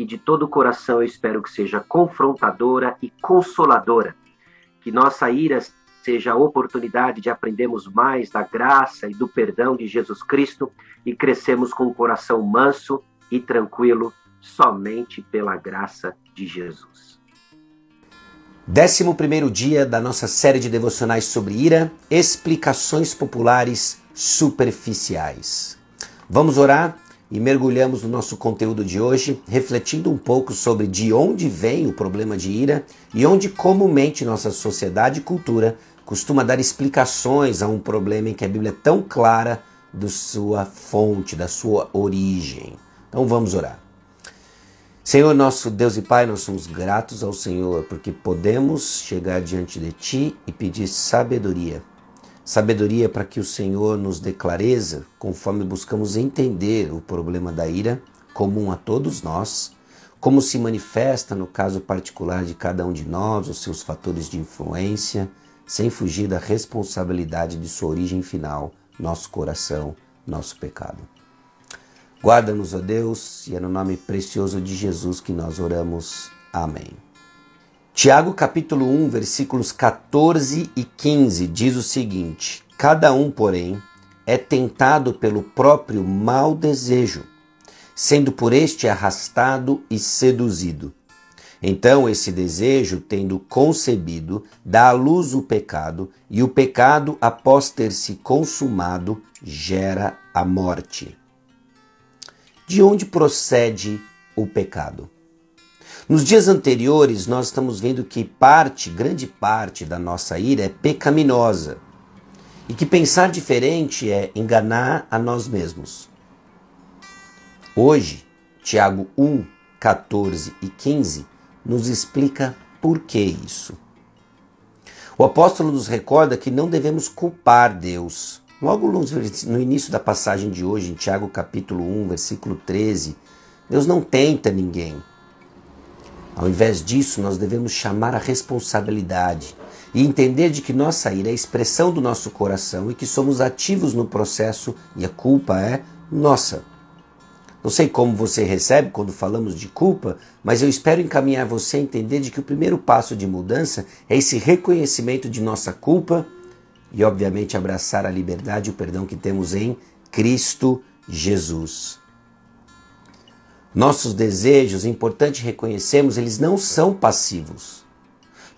que de todo o coração eu espero que seja confrontadora e consoladora. Que nossa ira seja a oportunidade de aprendermos mais da graça e do perdão de Jesus Cristo e crescemos com o coração manso e tranquilo somente pela graça de Jesus. Décimo primeiro dia da nossa série de devocionais sobre ira, explicações populares superficiais. Vamos orar e mergulhamos no nosso conteúdo de hoje, refletindo um pouco sobre de onde vem o problema de ira e onde comumente nossa sociedade e cultura costuma dar explicações a um problema em que a Bíblia é tão clara da sua fonte, da sua origem. Então vamos orar. Senhor nosso Deus e Pai, nós somos gratos ao Senhor porque podemos chegar diante de Ti e pedir sabedoria Sabedoria para que o Senhor nos dê clareza conforme buscamos entender o problema da ira, comum a todos nós, como se manifesta no caso particular de cada um de nós, os seus fatores de influência, sem fugir da responsabilidade de sua origem final, nosso coração, nosso pecado. Guarda-nos, ó Deus, e é no nome precioso de Jesus que nós oramos. Amém. Tiago capítulo 1, versículos 14 e 15 diz o seguinte: Cada um, porém, é tentado pelo próprio mau desejo, sendo por este arrastado e seduzido. Então, esse desejo, tendo concebido, dá à luz o pecado, e o pecado, após ter se consumado, gera a morte. De onde procede o pecado? Nos dias anteriores, nós estamos vendo que parte, grande parte da nossa ira é pecaminosa e que pensar diferente é enganar a nós mesmos. Hoje, Tiago 1, 14 e 15 nos explica por que isso. O apóstolo nos recorda que não devemos culpar Deus. Logo no início da passagem de hoje, em Tiago capítulo 1, versículo 13, Deus não tenta ninguém. Ao invés disso, nós devemos chamar a responsabilidade e entender de que nossa ira é a expressão do nosso coração e que somos ativos no processo e a culpa é nossa. Não sei como você recebe quando falamos de culpa, mas eu espero encaminhar você a entender de que o primeiro passo de mudança é esse reconhecimento de nossa culpa e, obviamente, abraçar a liberdade e o perdão que temos em Cristo Jesus. Nossos desejos, é importante reconhecermos, eles não são passivos.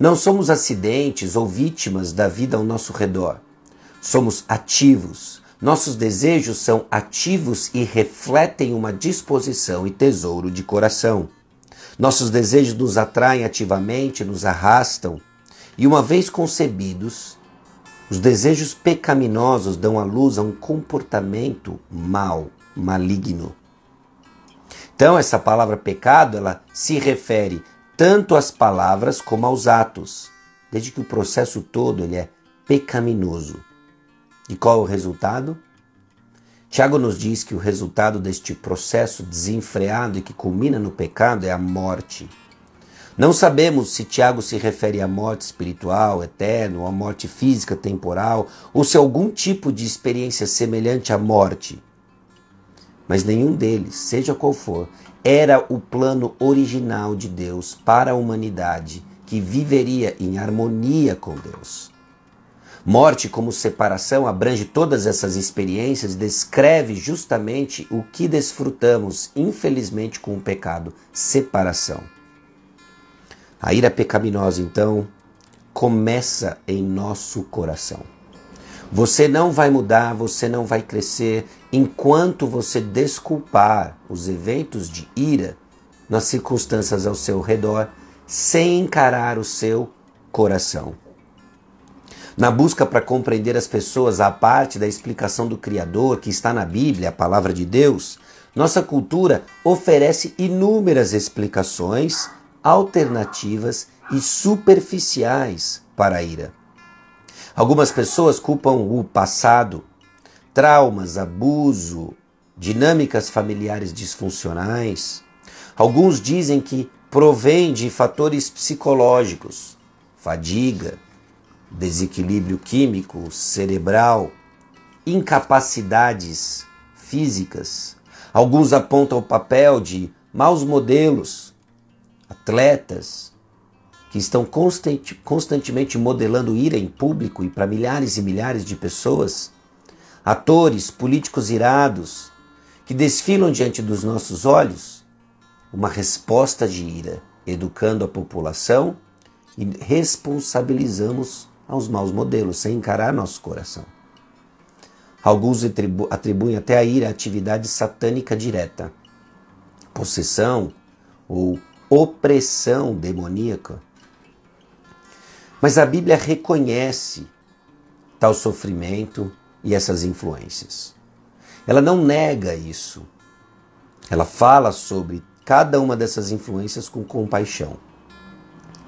Não somos acidentes ou vítimas da vida ao nosso redor. Somos ativos. Nossos desejos são ativos e refletem uma disposição e tesouro de coração. Nossos desejos nos atraem ativamente, nos arrastam, e uma vez concebidos, os desejos pecaminosos dão à luz a um comportamento mau, maligno. Então, essa palavra pecado, ela se refere tanto às palavras como aos atos, desde que o processo todo ele é pecaminoso. E qual é o resultado? Tiago nos diz que o resultado deste processo desenfreado e que culmina no pecado é a morte. Não sabemos se Tiago se refere à morte espiritual, eterna, ou à morte física, temporal, ou se algum tipo de experiência semelhante à morte mas nenhum deles, seja qual for, era o plano original de Deus para a humanidade que viveria em harmonia com Deus. Morte como separação abrange todas essas experiências e descreve justamente o que desfrutamos, infelizmente, com o pecado: separação. A ira pecaminosa, então, começa em nosso coração. Você não vai mudar, você não vai crescer enquanto você desculpar os eventos de ira nas circunstâncias ao seu redor sem encarar o seu coração. Na busca para compreender as pessoas a parte da explicação do Criador que está na Bíblia, a palavra de Deus, nossa cultura oferece inúmeras explicações alternativas e superficiais para a ira. Algumas pessoas culpam o passado, traumas, abuso, dinâmicas familiares disfuncionais. Alguns dizem que provém de fatores psicológicos, fadiga, desequilíbrio químico, cerebral, incapacidades físicas. Alguns apontam o papel de maus modelos, atletas que estão constante, constantemente modelando ira em público e para milhares e milhares de pessoas, atores, políticos irados que desfilam diante dos nossos olhos uma resposta de ira, educando a população e responsabilizamos aos maus modelos, sem encarar nosso coração. Alguns atribuem até a ira atividade satânica direta, possessão ou opressão demoníaca. Mas a Bíblia reconhece tal sofrimento e essas influências. Ela não nega isso. Ela fala sobre cada uma dessas influências com compaixão.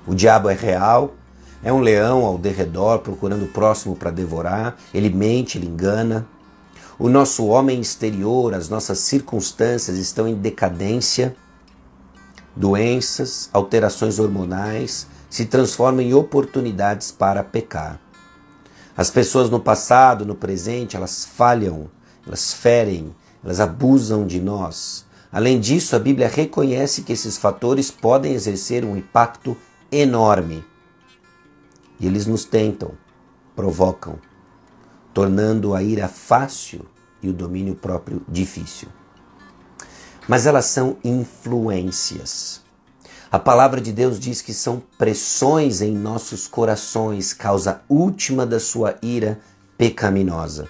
O diabo é real, é um leão ao derredor procurando o próximo para devorar, ele mente, ele engana. O nosso homem exterior, as nossas circunstâncias estão em decadência. Doenças, alterações hormonais se transformam em oportunidades para pecar. As pessoas no passado, no presente, elas falham, elas ferem, elas abusam de nós. Além disso, a Bíblia reconhece que esses fatores podem exercer um impacto enorme e eles nos tentam, provocam, tornando a ira fácil e o domínio próprio difícil. Mas elas são influências. A palavra de Deus diz que são pressões em nossos corações, causa última da sua ira pecaminosa.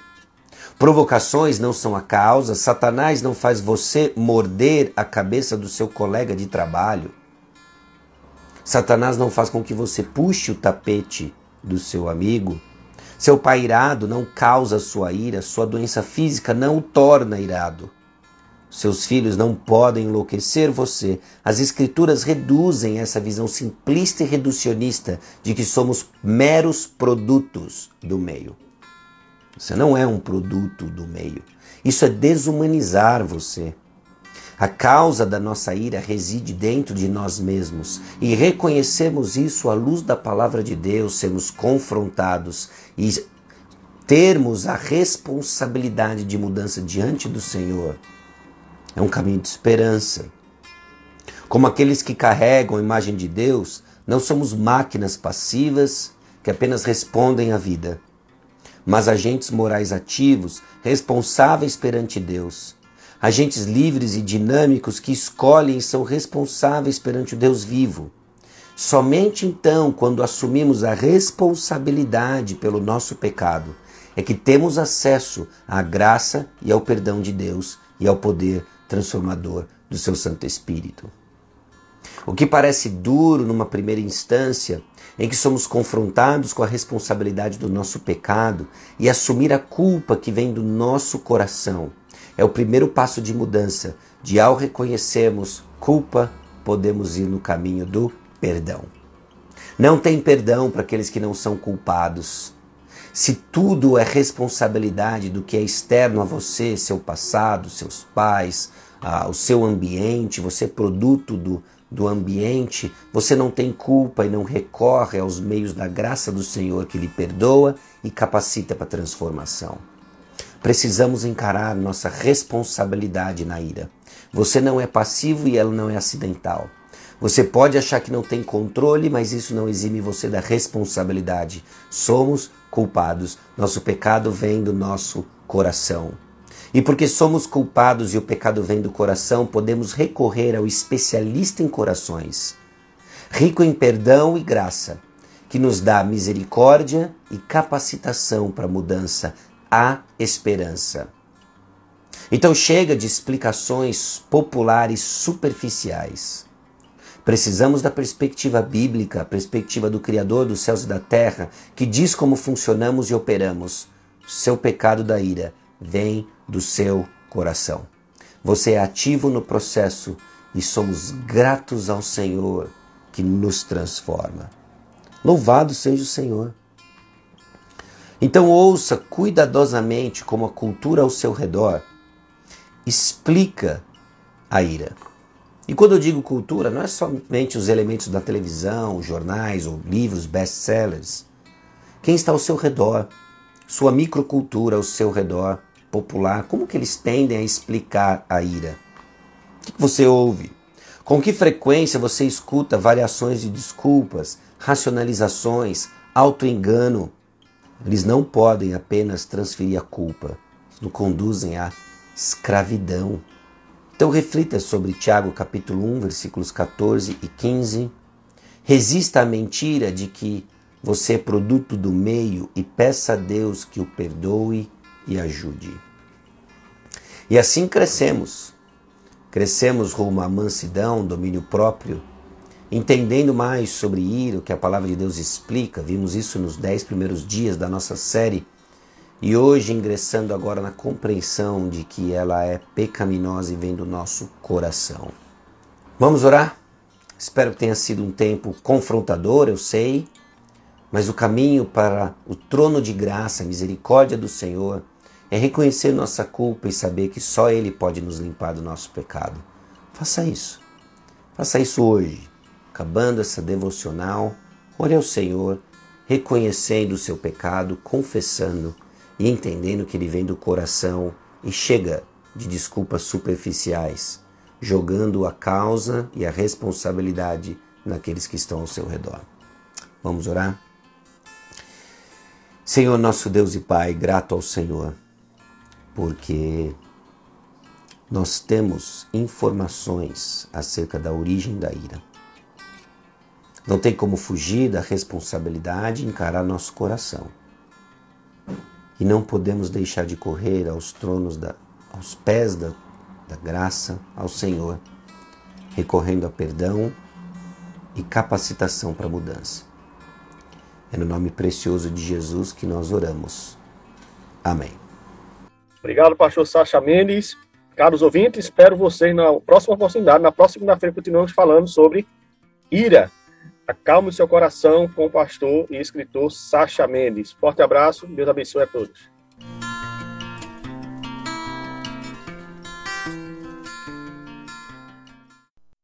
Provocações não são a causa, Satanás não faz você morder a cabeça do seu colega de trabalho. Satanás não faz com que você puxe o tapete do seu amigo. Seu pai irado não causa sua ira, sua doença física não o torna irado. Seus filhos não podem enlouquecer você. As Escrituras reduzem essa visão simplista e reducionista de que somos meros produtos do meio. Você não é um produto do meio. Isso é desumanizar você. A causa da nossa ira reside dentro de nós mesmos e reconhecemos isso à luz da palavra de Deus, sermos confrontados e termos a responsabilidade de mudança diante do Senhor. É um caminho de esperança. Como aqueles que carregam a imagem de Deus, não somos máquinas passivas que apenas respondem à vida, mas agentes morais ativos, responsáveis perante Deus agentes livres e dinâmicos que escolhem e são responsáveis perante o Deus vivo. Somente então, quando assumimos a responsabilidade pelo nosso pecado, é que temos acesso à graça e ao perdão de Deus e ao poder transformador do seu Santo Espírito. O que parece duro numa primeira instância, em que somos confrontados com a responsabilidade do nosso pecado e assumir a culpa que vem do nosso coração é o primeiro passo de mudança, de ao reconhecermos culpa, podemos ir no caminho do perdão. Não tem perdão para aqueles que não são culpados. Se tudo é responsabilidade do que é externo a você, seu passado, seus pais, ah, o seu ambiente, você é produto do, do ambiente, você não tem culpa e não recorre aos meios da graça do Senhor que lhe perdoa e capacita para a transformação. Precisamos encarar nossa responsabilidade na ira. Você não é passivo e ela não é acidental. Você pode achar que não tem controle, mas isso não exime você da responsabilidade. Somos culpados. Nosso pecado vem do nosso coração. E porque somos culpados e o pecado vem do coração, podemos recorrer ao especialista em corações, rico em perdão e graça, que nos dá misericórdia e capacitação para mudança, a esperança. Então chega de explicações populares superficiais. Precisamos da perspectiva bíblica, a perspectiva do Criador dos céus e da terra, que diz como funcionamos e operamos. Seu pecado da ira vem do seu coração. Você é ativo no processo e somos gratos ao Senhor que nos transforma. Louvado seja o Senhor. Então ouça cuidadosamente como a cultura ao seu redor explica a ira. E quando eu digo cultura, não é somente os elementos da televisão, jornais ou livros best-sellers. Quem está ao seu redor, sua microcultura ao seu redor, popular, como que eles tendem a explicar a ira? O que você ouve? Com que frequência você escuta variações de desculpas, racionalizações, autoengano? Eles não podem apenas transferir a culpa, eles conduzem à escravidão. Então reflita sobre Tiago capítulo 1, versículos 14 e 15. Resista à mentira de que você é produto do meio e peça a Deus que o perdoe e ajude. E assim crescemos. Crescemos rumo à mansidão, domínio próprio, entendendo mais sobre ira, o que a palavra de Deus explica. Vimos isso nos dez primeiros dias da nossa série. E hoje ingressando agora na compreensão de que ela é pecaminosa e vem do nosso coração. Vamos orar? Espero que tenha sido um tempo confrontador, eu sei, mas o caminho para o trono de graça, a misericórdia do Senhor, é reconhecer nossa culpa e saber que só Ele pode nos limpar do nosso pecado. Faça isso. Faça isso hoje. Acabando essa devocional, ore ao Senhor, reconhecendo o seu pecado, confessando e entendendo que ele vem do coração e chega de desculpas superficiais, jogando a causa e a responsabilidade naqueles que estão ao seu redor. Vamos orar? Senhor, nosso Deus e Pai, grato ao Senhor porque nós temos informações acerca da origem da ira. Não tem como fugir da responsabilidade e encarar nosso coração. E não podemos deixar de correr aos tronos, da, aos pés da, da graça, ao Senhor, recorrendo a perdão e capacitação para mudança. É no nome precioso de Jesus que nós oramos. Amém. Obrigado, pastor Sacha Mendes. Caros ouvintes, espero vocês na próxima oportunidade. Na próxima segunda-feira continuamos falando sobre ira. Acalme seu coração com o pastor e escritor Sacha Mendes. Forte abraço, Deus abençoe a todos.